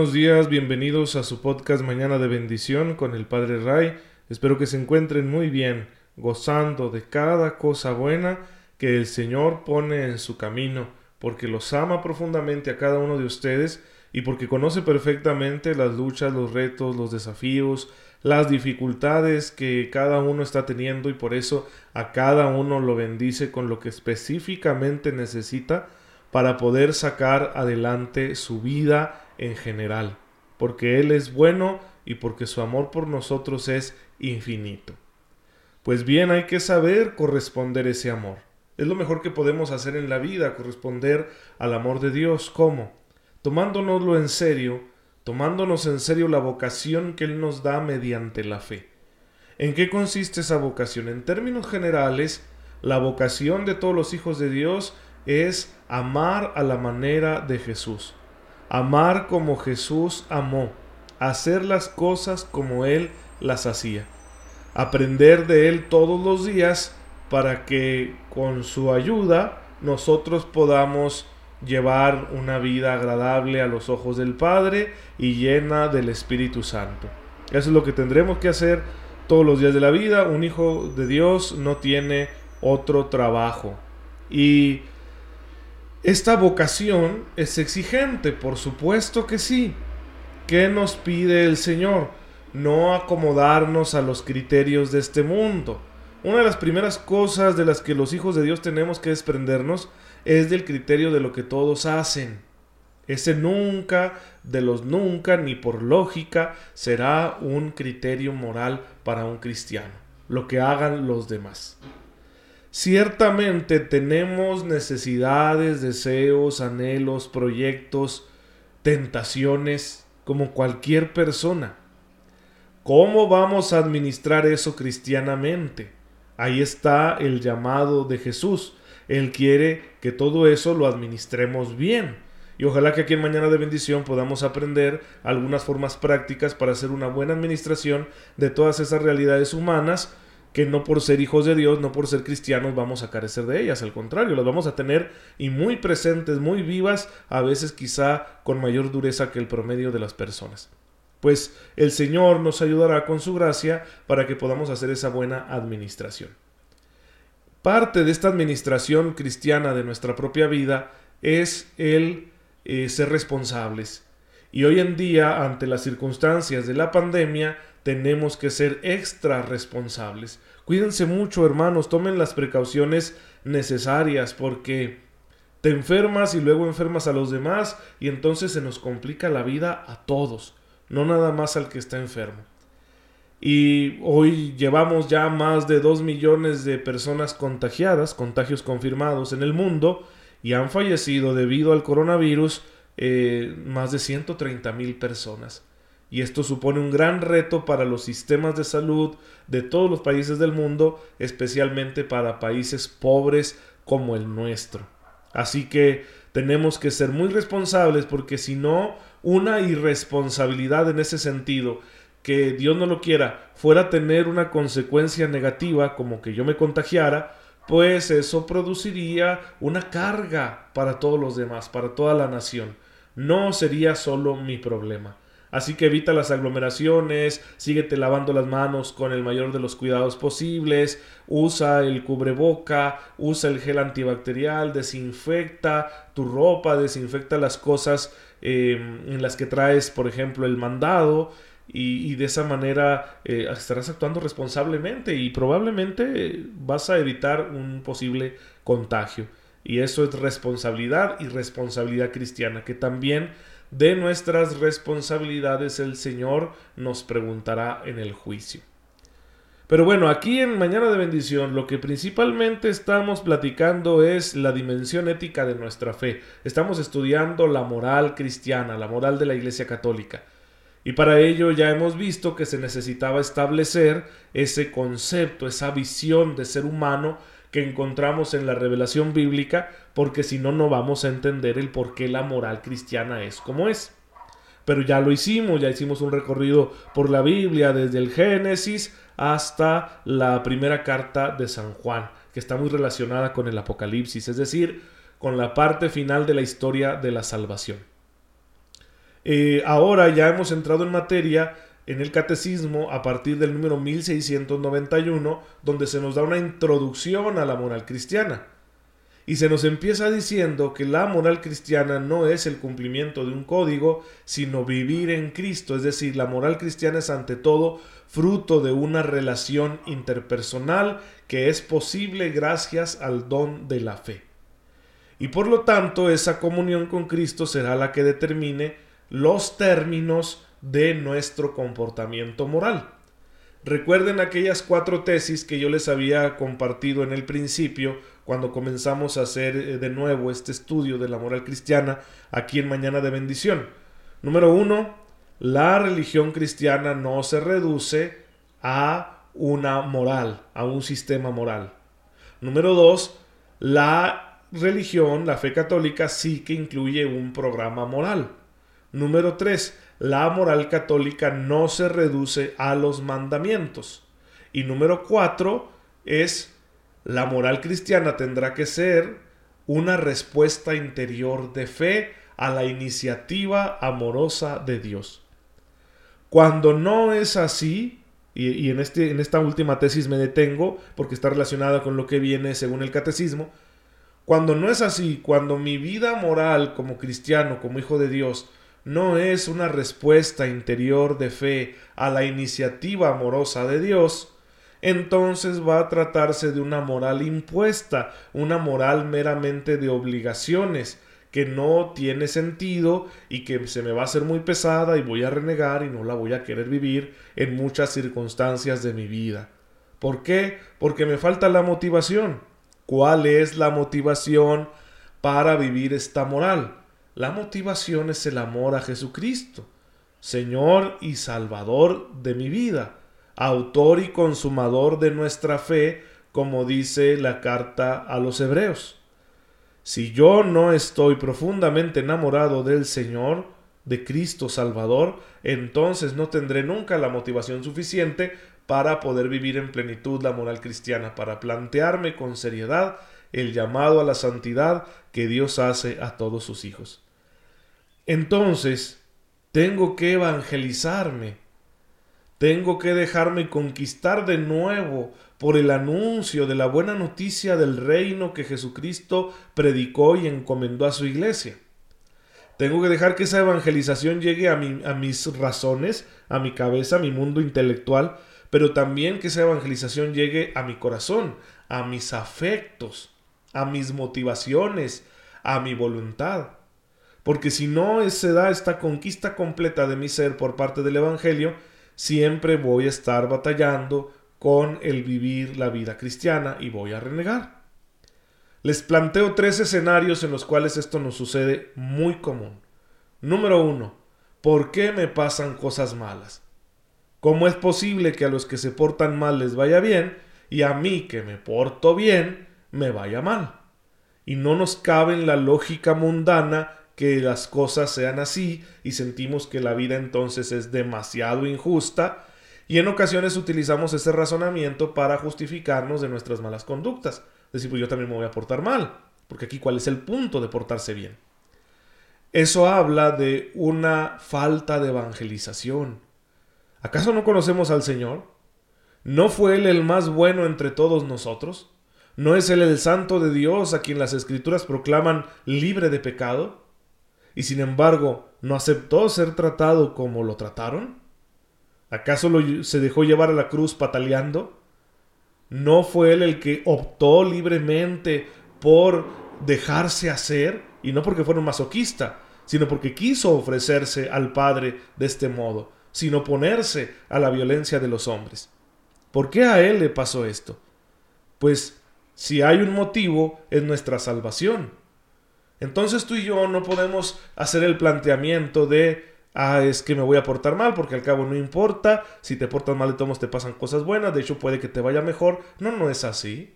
buenos días, bienvenidos a su podcast Mañana de Bendición con el Padre Ray. Espero que se encuentren muy bien, gozando de cada cosa buena que el Señor pone en su camino, porque los ama profundamente a cada uno de ustedes y porque conoce perfectamente las luchas, los retos, los desafíos, las dificultades que cada uno está teniendo y por eso a cada uno lo bendice con lo que específicamente necesita para poder sacar adelante su vida en general, porque Él es bueno y porque su amor por nosotros es infinito. Pues bien, hay que saber corresponder ese amor. Es lo mejor que podemos hacer en la vida, corresponder al amor de Dios. ¿Cómo? Tomándonoslo en serio, tomándonos en serio la vocación que Él nos da mediante la fe. ¿En qué consiste esa vocación? En términos generales, la vocación de todos los hijos de Dios es amar a la manera de Jesús, amar como Jesús amó, hacer las cosas como Él las hacía, aprender de Él todos los días para que con su ayuda nosotros podamos llevar una vida agradable a los ojos del Padre y llena del Espíritu Santo. Eso es lo que tendremos que hacer todos los días de la vida. Un hijo de Dios no tiene otro trabajo. Y esta vocación es exigente, por supuesto que sí. ¿Qué nos pide el Señor? No acomodarnos a los criterios de este mundo. Una de las primeras cosas de las que los hijos de Dios tenemos que desprendernos es del criterio de lo que todos hacen. Ese nunca, de los nunca, ni por lógica, será un criterio moral para un cristiano. Lo que hagan los demás. Ciertamente tenemos necesidades, deseos, anhelos, proyectos, tentaciones, como cualquier persona. ¿Cómo vamos a administrar eso cristianamente? Ahí está el llamado de Jesús. Él quiere que todo eso lo administremos bien. Y ojalá que aquí en Mañana de Bendición podamos aprender algunas formas prácticas para hacer una buena administración de todas esas realidades humanas que no por ser hijos de Dios, no por ser cristianos vamos a carecer de ellas, al contrario, las vamos a tener y muy presentes, muy vivas, a veces quizá con mayor dureza que el promedio de las personas. Pues el Señor nos ayudará con su gracia para que podamos hacer esa buena administración. Parte de esta administración cristiana de nuestra propia vida es el eh, ser responsables. Y hoy en día, ante las circunstancias de la pandemia, tenemos que ser extra responsables. Cuídense mucho, hermanos, tomen las precauciones necesarias porque te enfermas y luego enfermas a los demás y entonces se nos complica la vida a todos, no nada más al que está enfermo. Y hoy llevamos ya más de 2 millones de personas contagiadas, contagios confirmados en el mundo, y han fallecido debido al coronavirus eh, más de 130 mil personas y esto supone un gran reto para los sistemas de salud de todos los países del mundo, especialmente para países pobres como el nuestro. Así que tenemos que ser muy responsables porque si no, una irresponsabilidad en ese sentido, que Dios no lo quiera, fuera a tener una consecuencia negativa como que yo me contagiara, pues eso produciría una carga para todos los demás, para toda la nación. No sería solo mi problema. Así que evita las aglomeraciones, síguete lavando las manos con el mayor de los cuidados posibles, usa el cubreboca, usa el gel antibacterial, desinfecta tu ropa, desinfecta las cosas em, en las que traes, por ejemplo, el mandado. Y, de esa manera eh, estarás actuando responsablemente y probablemente vas a evitar un posible contagio. Y eso es responsabilidad y responsabilidad cristiana, que también de nuestras responsabilidades el Señor nos preguntará en el juicio. Pero bueno, aquí en Mañana de Bendición lo que principalmente estamos platicando es la dimensión ética de nuestra fe. Estamos estudiando la moral cristiana, la moral de la Iglesia Católica. Y para ello ya hemos visto que se necesitaba establecer ese concepto, esa visión de ser humano que encontramos en la revelación bíblica, porque si no, no vamos a entender el por qué la moral cristiana es como es. Pero ya lo hicimos, ya hicimos un recorrido por la Biblia desde el Génesis hasta la primera carta de San Juan, que está muy relacionada con el Apocalipsis, es decir, con la parte final de la historia de la salvación. Eh, ahora ya hemos entrado en materia en el catecismo a partir del número 1691, donde se nos da una introducción a la moral cristiana. Y se nos empieza diciendo que la moral cristiana no es el cumplimiento de un código, sino vivir en Cristo. Es decir, la moral cristiana es ante todo fruto de una relación interpersonal que es posible gracias al don de la fe. Y por lo tanto, esa comunión con Cristo será la que determine los términos de nuestro comportamiento moral. Recuerden aquellas cuatro tesis que yo les había compartido en el principio cuando comenzamos a hacer eh, de nuevo este estudio de la moral cristiana aquí en Mañana de Bendición. Número uno, la religión cristiana no se reduce a una moral, a un sistema moral. Número dos, la religión, la fe católica sí que incluye un programa moral. Número tres, la moral católica no se reduce a los mandamientos. Y número cuatro es la moral cristiana tendrá que ser una respuesta interior de fe a la iniciativa amorosa de Dios. Cuando no es así, y, en, este, en esta última tesis me detengo porque está relacionada con lo que viene según el catecismo, cuando no es así, cuando mi vida moral como cristiano, como hijo de Dios, no es una respuesta interior de fe a la iniciativa amorosa de Dios, entonces va a tratarse de una moral impuesta, una moral meramente de obligaciones, que no tiene sentido y que se me va a hacer muy pesada y voy a renegar y no la voy a querer vivir en muchas circunstancias de mi vida. ¿Por qué? Porque me falta la motivación. ¿Cuál es la motivación para vivir esta moral? La motivación es el amor a Jesucristo, Señor y Salvador de mi vida, autor y consumador de nuestra fe, como dice la carta a los hebreos. Si yo no estoy profundamente enamorado del Señor, de Cristo Salvador, entonces no tendré nunca la motivación suficiente para poder vivir en plenitud la moral cristiana, para plantearme con seriedad el llamado a la santidad que Dios hace a todos sus hijos. Entonces, tengo que evangelizarme. Tengo que dejarme conquistar de nuevo por el anuncio de la buena noticia del reino que Jesucristo predicó y encomendó a su iglesia. Tengo que dejar que esa evangelización llegue a, a mis razones, a mi cabeza, a mi mundo intelectual, pero también que esa evangelización llegue a mi corazón, a mis afectos, a mis motivaciones, a mi voluntad. Porque si no se da esta conquista completa de mi ser por parte del Evangelio, siempre voy a estar batallando con el vivir la vida cristiana y voy a renegar. Les planteo tres escenarios en los cuales esto nos sucede muy común. Número uno, ¿por qué me pasan cosas malas? ¿Cómo es posible que a los que se portan mal les vaya bien y a mí que me porto bien me vaya mal? Y no nos cabe en la lógica mundana que las cosas sean así y sentimos que la vida entonces es demasiado injusta y en ocasiones utilizamos ese razonamiento para justificarnos de nuestras malas conductas. Decir, pues yo también me voy a portar mal, porque aquí cuál es el punto de portarse bien. Eso habla de una falta de evangelización. ¿Acaso no conocemos al Señor? ¿No fue Él el más bueno entre todos nosotros? ¿No es Él el santo de Dios a quien las escrituras proclaman libre de pecado? Y sin embargo no aceptó ser tratado como lo trataron? ¿Acaso se dejó llevar a la cruz pataleando? ¿No fue él el que optó libremente por dejarse hacer? Y no porque fuera un masoquista, sino porque quiso ofrecerse al Padre de este modo, sin oponerse a la violencia de los hombres. ¿Por qué a él le pasó esto? Pues si hay un motivo es nuestra salvación. Entonces tú y yo no podemos hacer el planteamiento de, ah, es que me voy a portar mal, porque al cabo no importa, si te portas mal de todos te pasan cosas buenas, de hecho puede que te vaya mejor. No, no es así.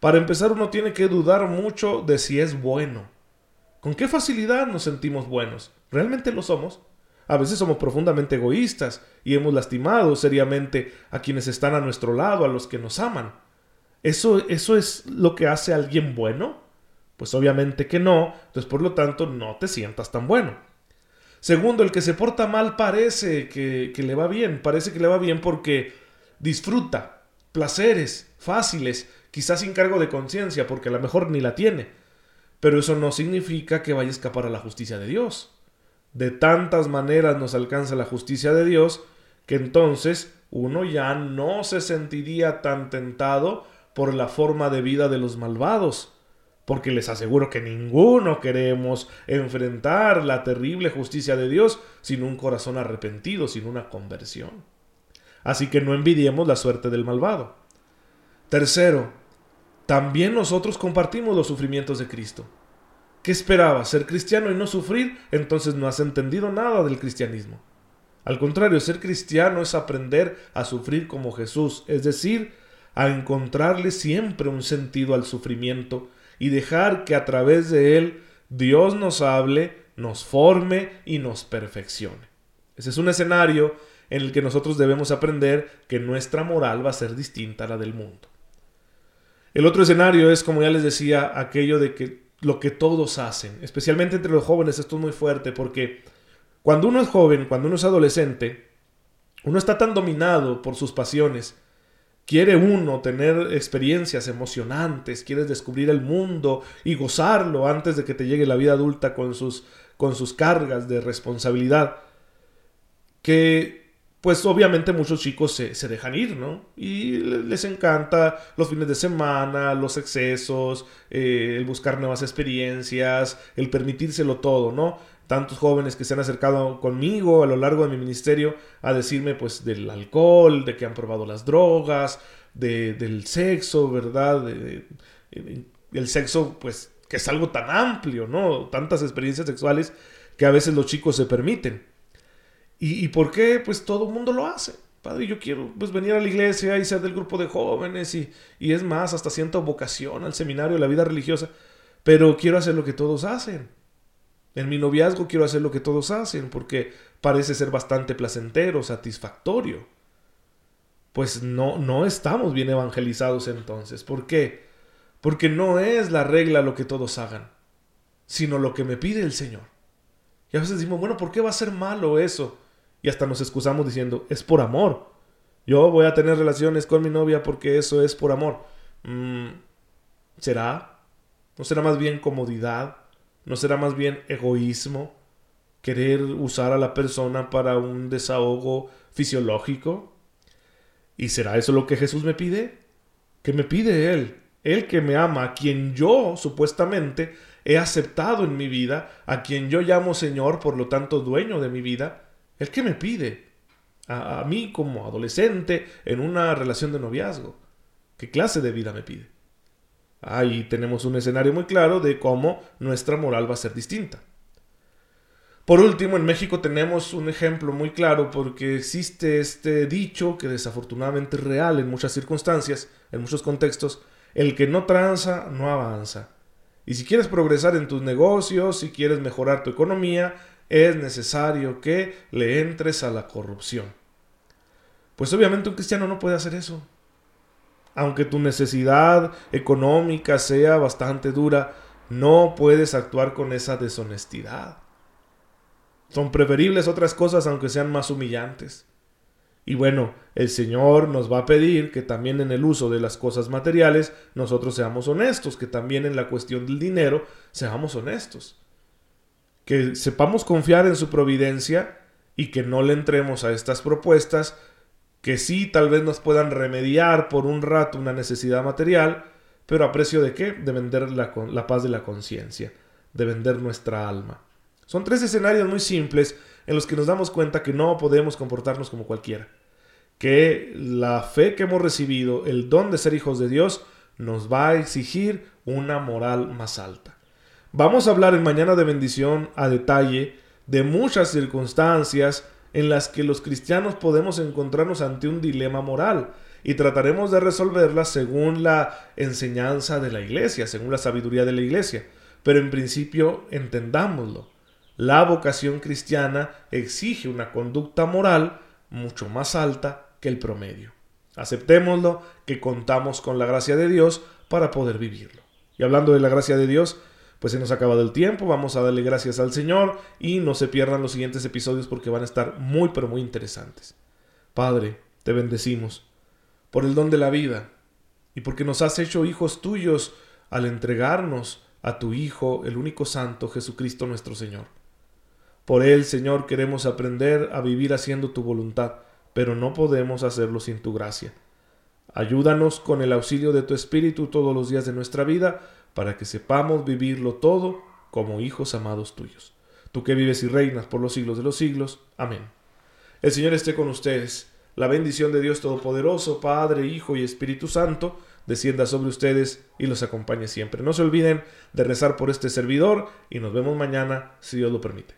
Para empezar uno tiene que dudar mucho de si es bueno. ¿Con qué facilidad nos sentimos buenos? ¿Realmente lo somos? A veces somos profundamente egoístas y hemos lastimado seriamente a quienes están a nuestro lado, a los que nos aman. ¿Eso, eso es lo que hace a alguien bueno? Pues obviamente que no, entonces por lo tanto no te sientas tan bueno. Segundo, el que se porta mal parece que, que le va bien, parece que le va bien porque disfruta placeres fáciles, quizás sin cargo de conciencia, porque a lo mejor ni la tiene. Pero eso no significa que vaya a escapar a la justicia de Dios. De tantas maneras nos alcanza la justicia de Dios que entonces uno ya no se sentiría tan tentado por la forma de vida de los malvados, porque les aseguro que ninguno queremos enfrentar la terrible justicia de Dios sin un corazón arrepentido, sin una conversión. Así que no envidiemos la suerte del malvado. Tercero, también nosotros compartimos los sufrimientos de Cristo. ¿Qué esperaba? ¿Ser cristiano y no sufrir? Entonces no has entendido nada del cristianismo. Al contrario, ser cristiano es aprender a sufrir como Jesús, es decir, a encontrarle siempre un sentido al sufrimiento y dejar que a través de él Dios nos hable, nos forme y nos perfeccione. Ese es un escenario en el que nosotros debemos aprender que nuestra moral va a ser distinta a la del mundo. El otro escenario es, como ya les decía, aquello de que lo que todos hacen, especialmente entre los jóvenes, esto es muy fuerte porque cuando uno es joven, cuando uno es adolescente, uno está tan dominado por sus pasiones, quiere uno tener experiencias emocionantes, quieres descubrir el mundo y gozarlo antes de que te llegue la vida adulta con sus, con sus cargas de responsabilidad, que pues obviamente muchos chicos se, dejan ir, ¿no? Y les encanta los fines de semana, los excesos, eh, el buscar nuevas experiencias, el permitírselo todo, ¿no? Tantos jóvenes que se han acercado conmigo a lo largo de mi ministerio a decirme pues del alcohol, de que han probado las drogas, de, del sexo, ¿verdad? el sexo pues que es algo tan amplio, ¿no? Tantas experiencias sexuales que a veces los chicos se permiten. ¿Y, por qué? Pues todo el mundo lo hace. Padre, yo quiero pues venir a la iglesia y ser del grupo de jóvenes y, y es más, hasta siento vocación al seminario, la vida religiosa, pero quiero hacer lo que todos hacen. En mi noviazgo quiero hacer lo que todos hacen porque parece ser bastante placentero, satisfactorio. Pues no, no estamos bien evangelizados entonces. ¿Por qué? Porque no es la regla lo que todos hagan, sino lo que me pide el Señor. Y a veces decimos, bueno, ¿por qué va a ser malo eso? y hasta nos excusamos diciendo, es por amor. Yo voy a tener relaciones con mi novia porque eso es por amor. Mm, ¿Será? ¿No será más bien comodidad? ¿No será más bien egoísmo? ¿Querer usar a la persona para un desahogo fisiológico? ¿Y será eso lo que Jesús me pide? ¿Qué me pide Él? Él que me ama, a quien yo supuestamente he aceptado en mi vida, a quien yo llamo Señor, por lo tanto dueño de mi vida, ¿El qué me pide? A, mí como adolescente en una relación de noviazgo. ¿Qué clase de vida me pide? Ahí tenemos un escenario muy claro de cómo nuestra moral va a ser distinta. Por último, en México tenemos un ejemplo muy claro porque existe este dicho que desafortunadamente es real en muchas circunstancias, en muchos contextos, el que no tranza no avanza. Y si quieres progresar en tus negocios, si quieres mejorar tu economía, es necesario que le entres a la corrupción. Pues obviamente un cristiano no puede hacer eso. Aunque tu necesidad económica sea bastante dura, no puedes actuar con esa deshonestidad. Son preferibles otras cosas aunque sean más humillantes. Y bueno, el Señor nos va a pedir que también en el uso de las cosas materiales nosotros seamos honestos, que también en la cuestión del dinero seamos honestos que sepamos confiar en su providencia y que no le entremos a estas propuestas que sí tal vez nos puedan remediar por un rato una necesidad material, pero a precio de qué? De vender la, la paz de la conciencia, de vender nuestra alma. Son tres escenarios muy simples en los que nos damos cuenta que no podemos comportarnos como cualquiera, que la fe que hemos recibido, el don de ser hijos de Dios, nos va a exigir una moral más alta. Vamos a hablar en Mañana de Bendición a detalle de muchas circunstancias en las que los cristianos podemos encontrarnos ante un dilema moral y trataremos de resolverlas según la enseñanza de la iglesia, según la sabiduría de la iglesia. Pero en principio entendámoslo. La vocación cristiana exige una conducta moral mucho más alta que el promedio. Aceptémoslo que contamos con la gracia de Dios para poder vivirlo. Y hablando de la gracia de Dios, Pues se nos ha acabado el tiempo, vamos a darle gracias al Señor y no se pierdan los siguientes episodios porque van a estar muy pero muy interesantes. Padre, te bendecimos por el don de la vida y porque nos has hecho hijos tuyos al entregarnos a tu Hijo, el único Santo, Jesucristo nuestro Señor. Por Él, Señor, queremos aprender a vivir haciendo tu voluntad, pero no podemos hacerlo sin tu gracia. Ayúdanos con el auxilio de tu Espíritu todos los días de nuestra vida, para que sepamos vivirlo todo como hijos amados tuyos. Tú que vives y reinas por los siglos de los siglos. Amén. El Señor esté con ustedes. La bendición de Dios Todopoderoso, Padre, Hijo y Espíritu Santo, descienda sobre ustedes y los acompañe siempre. No se olviden de rezar por este servidor y nos vemos mañana si Dios lo permite.